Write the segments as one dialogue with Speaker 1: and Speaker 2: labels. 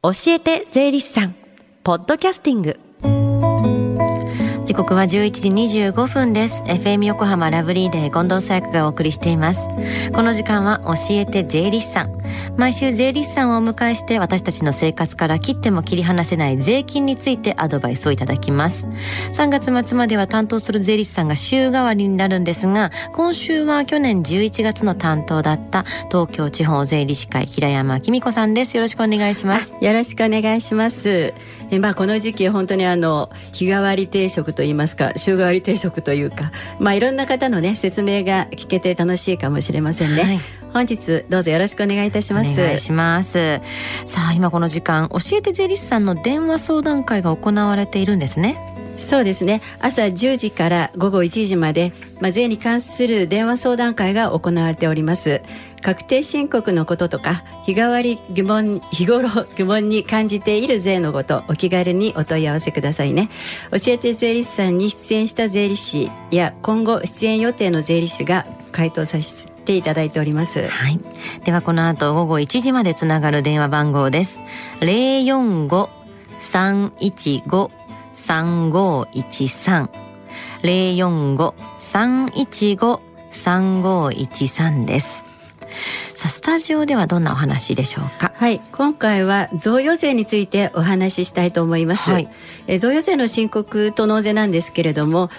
Speaker 1: 教えて税理士さん。ポッドキャスティング。時刻は11時25分です。FM 横浜ラブリーデー近藤沙耶香がお送りしています。この時間は教えて税理士さん。毎週税理士さんをお迎えして私たちの生活から切っても切り離せない税金についてアドバイスをいただきます。3月末までは担当する税理士さんが週替わりになるんですが今週は去年11月の担当だった東京地方税理士会平山紀美子さんです。よろしくお願いします。
Speaker 2: よろしくお願いします。えまあこの時期本当にあの日替わり定食といいますか週替わり定食というかまあいろんな方のね説明が聞けて楽しいかもしれませんね、はい、本日どうぞよろしくお願いいたします。
Speaker 1: お願いします。さあ今この時間教えて税理士さんの電話相談会が行われているんですね。
Speaker 2: そうですね。朝10時から午後1時まで、まあ、税に関する電話相談会が行われております確定申告のこととか日替わり疑問日頃疑問に感じている税のことお気軽にお問い合わせくださいね。教えて税理士さんに出演した税理士や今後出演予定の税理士が回答させていただいております。
Speaker 1: はい。ではこの後午後1時までつながる電話番号です。045-315 3513 045-315-3513です。さあスタジオではどんなお話でしょうか？
Speaker 2: はい。今回は贈与税についてお話ししたいと思います、はい、え贈与税の申告と納税なんですけれども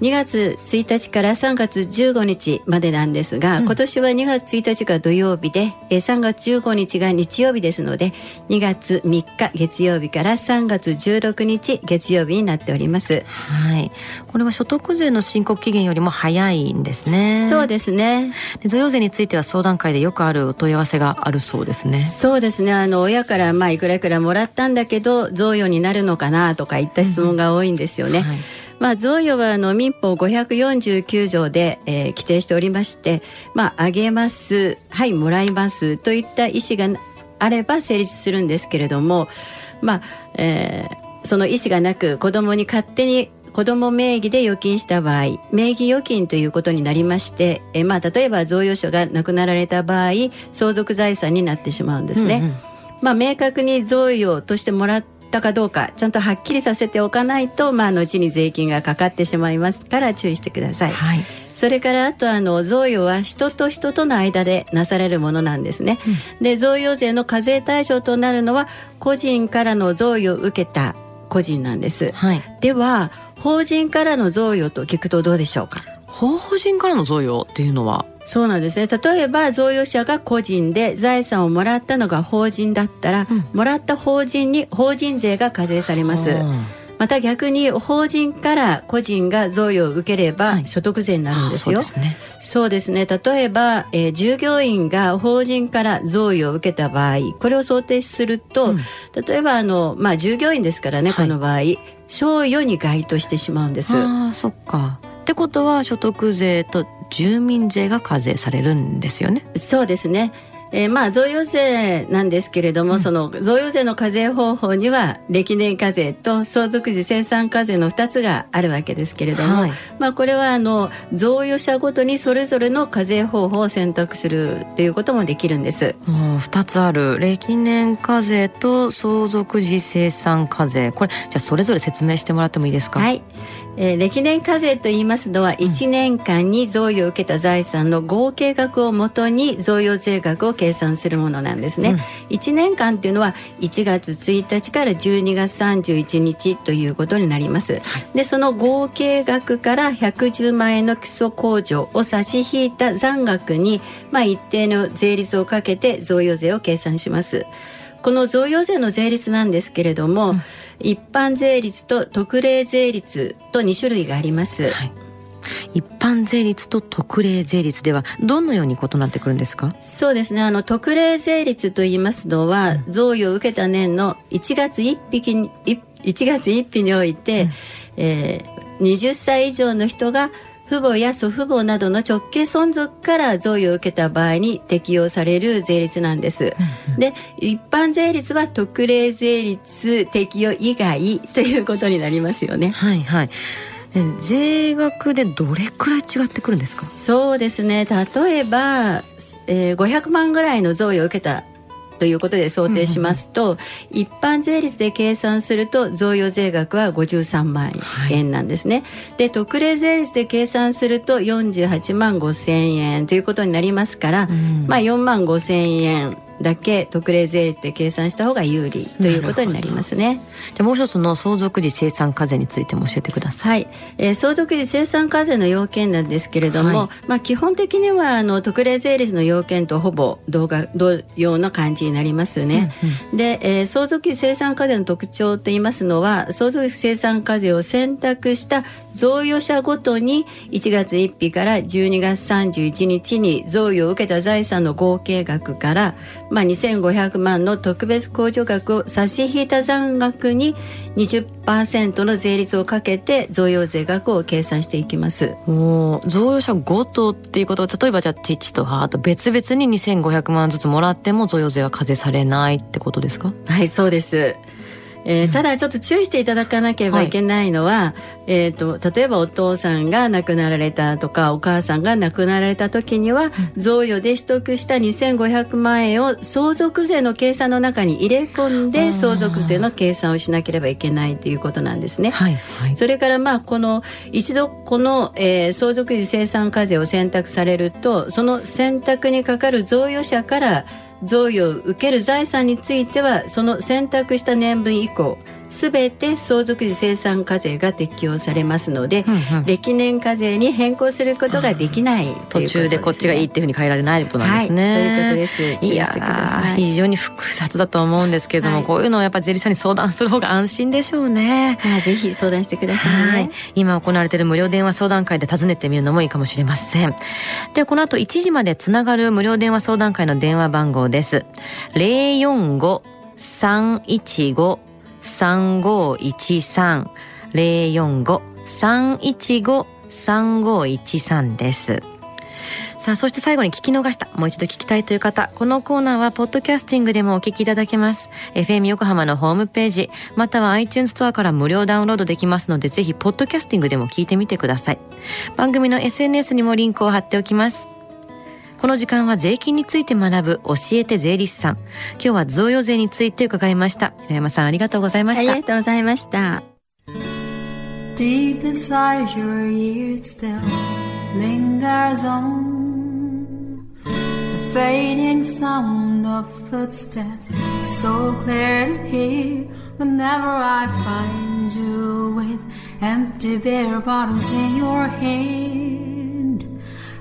Speaker 2: 2月1日から3月15日までなんですが、うん、今年は2月1日が土曜日で3月15日が日曜日ですので2月3日月曜日から3月16日月曜日になっております。
Speaker 1: はい。これは所得税の申告期限よりも早いんですね。
Speaker 2: そうですね。
Speaker 1: で贈与税については相談会でよくあるお問い合わせがあるそうですね。
Speaker 2: そうですね。あの親からまあいくらいくらもらったんだけど贈与になるのかなとかいった質問が多いんですよね、うん。はいまあ、贈与はあの民法549条で、えー、規定しておりまして、まあ、あげます、はい、もらいますといった意思があれば成立するんですけれども、まあ、えー、その意思がなく子供に勝手に子供名義で預金した場合名義預金ということになりましてえまあ例えば贈与所が亡くなられた場合相続財産になってしまうんですね。うんうん、まあ明確に贈与としてもらっったかどうかちゃんとはっきりさせておかないと、まあ、後に税金がかかってしまいますから注意してください。はい、それからあとあの贈与は人と人との間でなされるものなんですね。うん、で贈与税の課税対象となるのは個人からの贈与を受けた個人なんです。はい、では法人からの贈与と聞くとどうでしょうか？
Speaker 1: 法人からの贈与っていうのは？
Speaker 2: そうなんですね例えば贈与者が個人で財産をもらったのが法人だったら、うん、もらった法人に法人税が課税されます。また逆に法人から個人が贈与を受ければ所得税になるんですよ。はい、そうですね。そうですね。例えば、えー、従業員が法人から贈与を受けた場合、これを想定すると、うん、例えばあのまあ従業員ですからね、この場合、賞与に該当してしまうんです。
Speaker 1: ああ、そっか。ってことは所得税と住民税が課税されるんですよね。
Speaker 2: そうですね。えー、まあ贈与税なんですけれども、うん、その贈与税の課税方法には歴年課税と相続時生産課税の2つがあるわけですけれども、はい、まあこれはあの贈与者ごとにそれぞれの課税方法を選択するということもできるんです。
Speaker 1: もう2つある歴年課税と相続時生産課税これじゃあそれぞれ説明してもらってもいいですか？
Speaker 2: はい。えー、歴年課税と言いますのは1年間に贈与を受けた財産の合計額をもとに贈与税額を計算するものなんですね。うん、1年間っていうのは1月1日から12月31日ということになります。はい、でその合計額から110万円の基礎控除を差し引いた残額に、まあ、一定の税率をかけて贈与税を計算します。この贈与税の税率なんですけれども、うん、一般税率と特例税率と2種類があります。はい。
Speaker 1: 一般税率と特例税率ではどのように異なってくるんですか？
Speaker 2: そうですね。あの特例税率と言いますのは、うん、贈与を受けた年の1月1日に1月1日において、うん、えー、20歳以上の人が父母や祖父母などの直系存続から贈与を受けた場合に適用される税率なんです。で一般税率は特例税率適用以外ということになりますよね。
Speaker 1: はいはい税額でどれくらい違ってくるんですか？
Speaker 2: そうですね例えば、えー、500万ぐらいの贈与を受けたということで想定しますと、一般税率で計算すると贈与税額は53万円なんですね。はい、で特例税率で計算すると48万5千円ということになりますから、うん、まあ4万5千円だけ特例税率で計算した方が有利ということになりますね。
Speaker 1: じゃもう一つの相続時生産課税についても教えてくださ
Speaker 2: い。はい、えー、相続時生産課税の要件なんですけれども、はい、まあ基本的にはあの特例税率の要件とほぼ同が同様の感じになりますね。うんうん、で、えー、相続時生産課税の特徴と言いますのは相続時生産課税を選択した贈与者ごとに1月1日から12月31日に贈与を受けた財産の合計額からまあ、2500万の特別控除額を差し引いた残額に20%の税率をかけて贈与税額を計算していきます。
Speaker 1: お贈与者ごとっていうことは例えばじゃあ父と母と別々に2500万ずつもらっても贈与税は課税されないってことですか？
Speaker 2: はいそうですえー、ただちょっと注意していただかなければい。けないのは、はい、えーと、例えばお父さんが亡くなられたとかお母さんが亡くなられた時には、贈与で取得した2500万円を相続税の計算の中に入れ込んで相続税の計算をしなければいけないということなんですね。はいはい、それからまあこの一度この、えー、相続時生産課税を選択されるとその選択にかかる贈与者から贈与を受ける財産についてはその選択した年分以降すべて相続時生産課税が適用されますので、うんうん、歴年課税に変更することができない、ね、
Speaker 1: 途中でこっちがいいっていうふうに変えられないことなんですね、
Speaker 2: はい、そういうことです。
Speaker 1: いや非常に複雑だと思うんですけれども、はい、こういうのはやっぱり税理士さんに相談する方が安心でしょうね、
Speaker 2: はい、ぜひ相談してください、ね、はい、
Speaker 1: 今行われている無料電話相談会で尋ねてみるのもいいかもしれません。でこの後1時までつながる無料電話相談会の電話番号です。045-315 3513-045-315-3513です。さあ、そして最後に聞き逃した、もう一度聞きたいという方、このコーナーはポッドキャスティングでもお聞きいただけます。FM 横浜のホームページ、または iTunes ストアから無料ダウンロードできますので、ぜひポッドキャスティングでも聞いてみてください。番組の SNS にもリンクを貼っておきます。この時間は税金について学ぶ教えて税理士さん。今日は贈与税について伺いました。平山さんありがとうございました。
Speaker 2: ありがとうございました。Deep inside your ears still lingers on the fading sound of footsteps so clear to hear whenever I find you with empty beer bottles in your hand.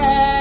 Speaker 3: yeah.